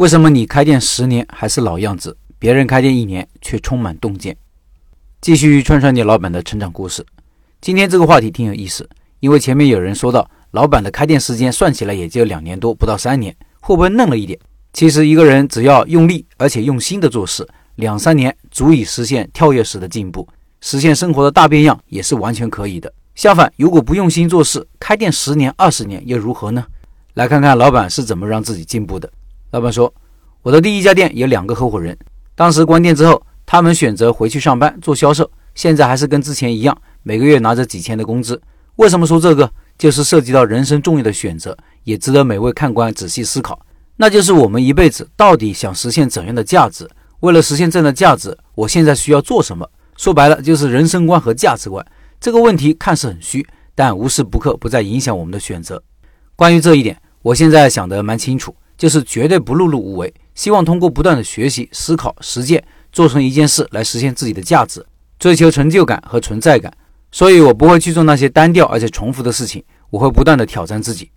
为什么你开店十年还是老样子，别人开店一年却充满洞见？继续串串你老板的成长故事。今天这个话题挺有意思，因为前面有人说到，老板的开店时间算起来也就两年多，不到三年，会不会嫩了一点？其实一个人只要用力而且用心的做事，两三年足以实现跳跃式的进步，实现生活的大变样也是完全可以的。相反，如果不用心做事，开店十年、二十年又如何呢？来看看老板是怎么让自己进步的。老板说：“我的第一家店有两个合伙人，当时关店之后，他们选择回去上班做销售，现在还是跟之前一样，每个月拿着几千的工资。为什么说这个？就是涉及到人生重要的选择，也值得每位看官仔细思考。那就是我们一辈子到底想实现怎样的价值？为了实现这样的价值，我现在需要做什么？说白了，就是人生观和价值观。这个问题看似很虚，但无时不刻不在影响我们的选择。关于这一点，我现在想得蛮清楚。”就是绝对不碌碌无为，希望通过不断的学习、思考、实践，做成一件事来实现自己的价值，追求成就感和存在感。所以我不会去做那些单调而且重复的事情，我会不断的挑战自己。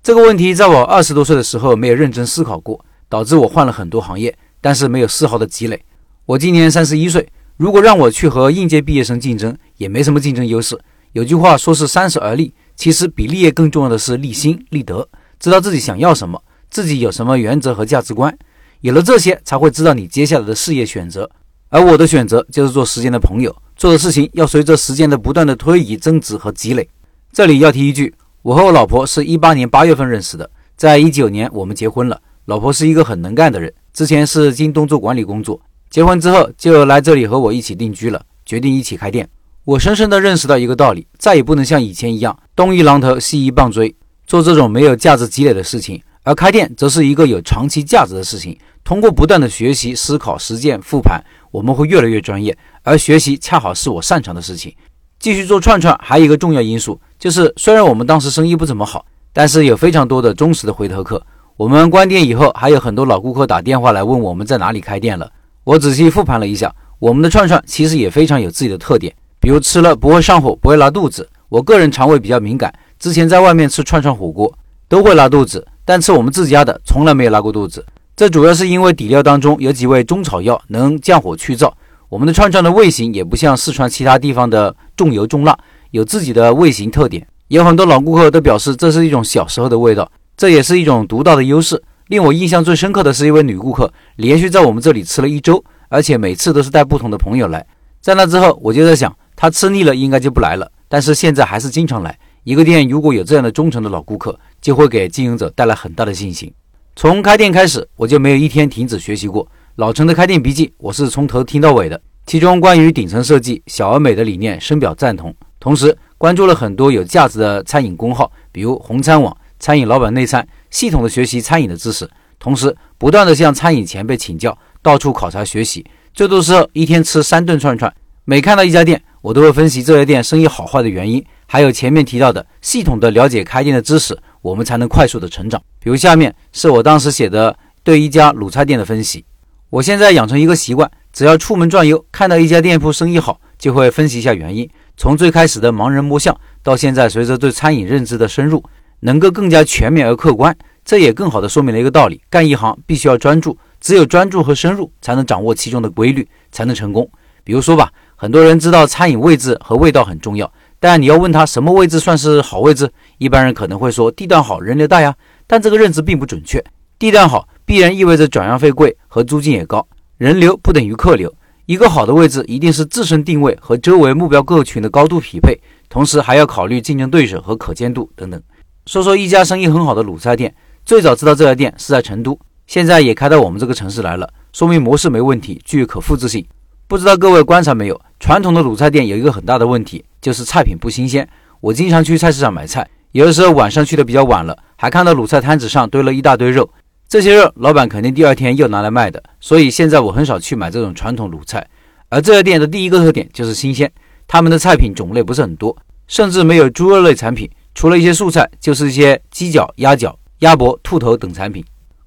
这个问题在我二十多岁的时候没有认真思考过，导致我换了很多行业，但是没有丝毫的积累。我今年三十一岁，如果让我去和应届毕业生竞争，也没什么竞争优势。有句话说是三十而立，其实比立业更重要的是立心立德，知道自己想要什么。自己有什么原则和价值观，有了这些，才会知道你接下来的事业选择。而我的选择就是做时间的朋友，做的事情要随着时间的不断的推移、增值和积累。这里要提一句，我和我老婆是一八年八月份认识的，在一九年我们结婚了。老婆是一个很能干的人，之前是京东做管理工作，结婚之后就来这里和我一起定居了，决定一起开店。我深深的认识到一个道理，再也不能像以前一样东一榔头西一棒槌，做这种没有价值积累的事情。而开店则是一个有长期价值的事情。通过不断的学习、思考、实践、复盘，我们会越来越专业。而学习恰好是我擅长的事情。继续做串串，还有一个重要因素，就是虽然我们当时生意不怎么好，但是有非常多的忠实的回头客。我们关店以后，还有很多老顾客打电话来问我们在哪里开店了。我仔细复盘了一下，我们的串串其实也非常有自己的特点，比如吃了不会上火，不会拉肚子。我个人肠胃比较敏感，之前在外面吃串串火锅都会拉肚子。但吃我们自家的从来没有拉过肚子，这主要是因为底料当中有几味中草药能降火去燥。我们的串串的味型也不像四川其他地方的重油重辣，有自己的味型特点。有很多老顾客都表示这是一种小时候的味道，这也是一种独到的优势。令我印象最深刻的是一位女顾客，连续在我们这里吃了一周，而且每次都是带不同的朋友来。在那之后，我就在想，她吃腻了应该就不来了，但是现在还是经常来。一个店如果有这样的忠诚的老顾客，就会给经营者带来很大的信心。从开店开始，我就没有一天停止学习过。老陈的开店笔记，我是从头听到尾的。其中关于顶层设计、小而美的理念，深表赞同。同时关注了很多有价值的餐饮公号，比如红餐网、餐饮老板内参，系统的学习餐饮的知识。同时不断的向餐饮前辈请教，到处考察学习。最多时候一天吃三顿串串。每看到一家店，我都会分析这家店生意好坏的原因。还有前面提到的系统的了解开店的知识，我们才能快速的成长。比如下面是我当时写的对一家卤菜店的分析。我现在养成一个习惯，只要出门转悠，看到一家店铺生意好，就会分析一下原因。从最开始的盲人摸象，到现在随着对餐饮认知的深入，能够更加全面而客观。这也更好的说明了一个道理：干一行必须要专注，只有专注和深入，才能掌握其中的规律，才能成功。比如说吧，很多人知道餐饮位置和味道很重要。但你要问他什么位置算是好位置，一般人可能会说地段好，人流大呀。但这个认知并不准确，地段好必然意味着转让费贵和租金也高，人流不等于客流。一个好的位置一定是自身定位和周围目标客群的高度匹配，同时还要考虑竞争对手和可见度等等。说说一家生意很好的卤菜店，最早知道这家店是在成都，现在也开到我们这个城市来了，说明模式没问题，具有可复制性。不知道各位观察没有？传统的卤菜店有一个很大的问题，就是菜品不新鲜。我经常去菜市场买菜，有的时候晚上去的比较晚了，还看到卤菜摊子上堆了一大堆肉。这些肉老板肯定第二天又拿来卖的，所以现在我很少去买这种传统卤菜。而这家店的第一个特点就是新鲜，他们的菜品种类不是很多，甚至没有猪肉类产品，除了一些素菜，就是一些鸡脚、鸭脚、鸭脖、兔头等产品，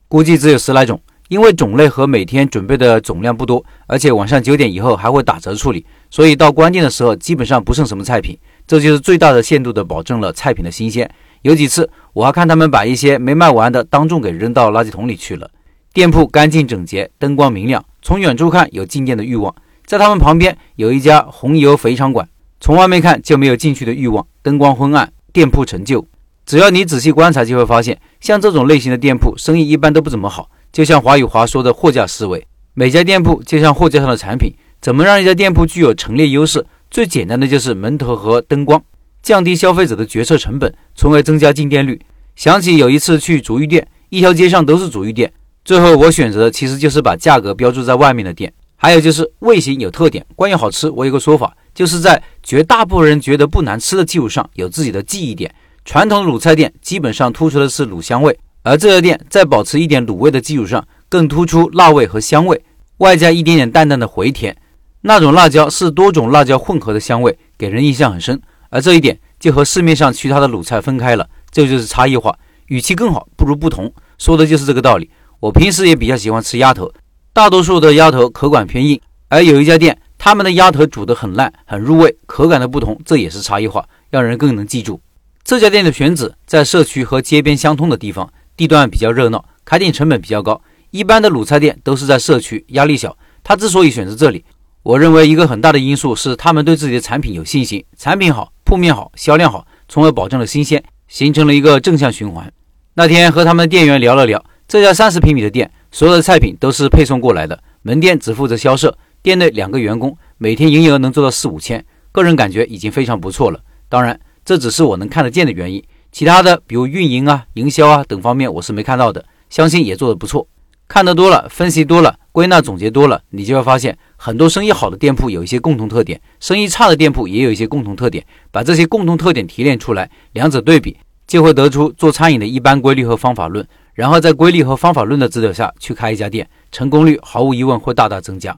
估计只有十来种。因为种类和每天准备的总量不多，而且晚上九点以后还会打折处理，所以到关店的时候基本上不剩什么菜品。这就是最大的限度的保证了菜品的新鲜。有几次我还看他们把一些没卖完的当众给扔到垃圾桶里去了。店铺干净整洁，灯光明亮，从远处看有进店的欲望。在他们旁边有一家红油肥肠馆，从外面看就没有进去的欲望，灯光昏暗，店铺陈旧。只要你仔细观察，就会发现，像这种类型的店铺，生意一般都不怎么好。就像华宇华说的货架思维，每家店铺就像货架上的产品，怎么让一家店铺具有陈列优势？最简单的就是门头和灯光，降低消费者的决策成本，从而增加进店率。想起有一次去足浴店，一条街上都是足浴店，最后我选择的其实就是把价格标注在外面的店。还有就是味型有特点。关于好吃，我有个说法，就是在绝大部分人觉得不难吃的基础上，有自己的记忆点。传统的鲁菜店基本上突出的是卤香味，而这家店在保持一点卤味的基础上，更突出辣味和香味，外加一点点淡淡的回甜。那种辣椒是多种辣椒混合的香味，给人印象很深。而这一点就和市面上其他的卤菜分开了，这就是差异化。与其更好，不如不同，说的就是这个道理。我平时也比较喜欢吃鸭头，大多数的鸭头口感偏硬，而有一家店，他们的鸭头煮得很烂，很入味，口感的不同，这也是差异化，让人更能记住。这家店的选址在社区和街边相通的地方，地段比较热闹，开店成本比较高。一般的卤菜店都是在社区，压力小。他之所以选择这里，我认为一个很大的因素是他们对自己的产品有信心，产品好，铺面好，销量好，从而保证了新鲜，形成了一个正向循环。那天和他们店员聊了聊，这家三十平米的店，所有的菜品都是配送过来的，门店只负责销售，店内两个员工，每天营业额能做到四五千，个人感觉已经非常不错了。当然。这只是我能看得见的原因，其他的比如运营啊、营销啊等方面我是没看到的，相信也做得不错。看得多了，分析多了，归纳总结多了，你就会发现很多生意好的店铺有一些共同特点，生意差的店铺也有一些共同特点。把这些共同特点提炼出来，两者对比，就会得出做餐饮的一般规律和方法论。然后在规律和方法论的指导下去开一家店，成功率毫无疑问会大大增加。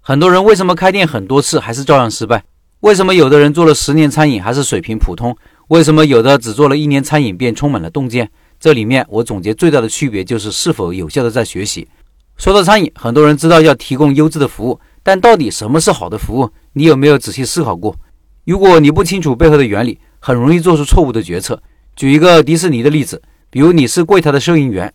很多人为什么开店很多次还是照样失败？为什么有的人做了十年餐饮还是水平普通？为什么有的只做了一年餐饮便充满了洞见？这里面我总结最大的区别就是是否有效的在学习。说到餐饮，很多人知道要提供优质的服务，但到底什么是好的服务？你有没有仔细思考过？如果你不清楚背后的原理，很容易做出错误的决策。举一个迪士尼的例子，比如你是柜台的收银员，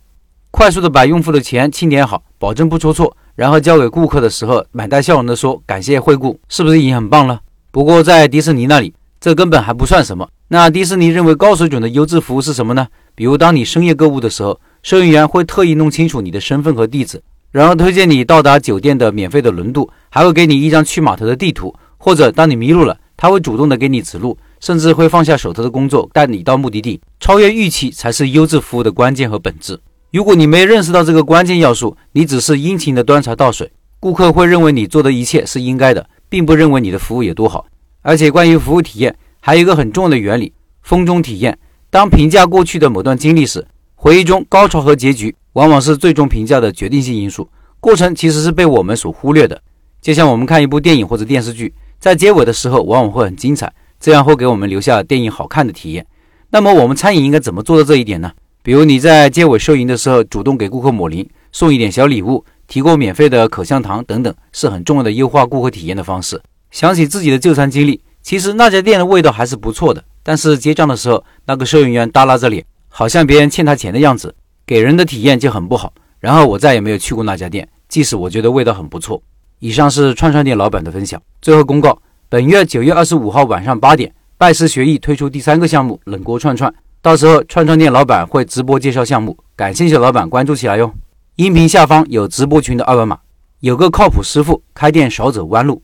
快速的把用户的钱清点好，保证不出错，然后交给顾客的时候，满带笑容的说感谢惠顾，是不是已经很棒了？不过，在迪士尼那里，这根本还不算什么。那迪士尼认为高水准的优质服务是什么呢？比如，当你深夜购物的时候，收银员会特意弄清楚你的身份和地址，然后推荐你到达酒店的免费的轮渡，还会给你一张去码头的地图。或者，当你迷路了，他会主动的给你指路，甚至会放下手头的工作带你到目的地。超越预期才是优质服务的关键和本质。如果你没认识到这个关键要素，你只是殷勤的端茶倒水，顾客会认为你做的一切是应该的。并不认为你的服务有多好，而且关于服务体验，还有一个很重要的原理——风中体验。当评价过去的某段经历时，回忆中高潮和结局往往是最终评价的决定性因素，过程其实是被我们所忽略的。就像我们看一部电影或者电视剧，在结尾的时候往往会很精彩，这样会给我们留下电影好看的体验。那么我们餐饮应该怎么做到这一点呢？比如你在结尾收银的时候，主动给顾客抹零，送一点小礼物。提供免费的口香糖等等，是很重要的优化顾客体验的方式。想起自己的就餐经历，其实那家店的味道还是不错的，但是结账的时候，那个收银员耷拉着脸，好像别人欠他钱的样子，给人的体验就很不好。然后我再也没有去过那家店，即使我觉得味道很不错。以上是串串店老板的分享。最后公告：本月九月二十五号晚上八点，拜师学艺推出第三个项目——冷锅串串，到时候串串店老板会直播介绍项目，感兴趣的老板关注起来哟。音频下方有直播群的二维码，有个靠谱师傅，开店少走弯路。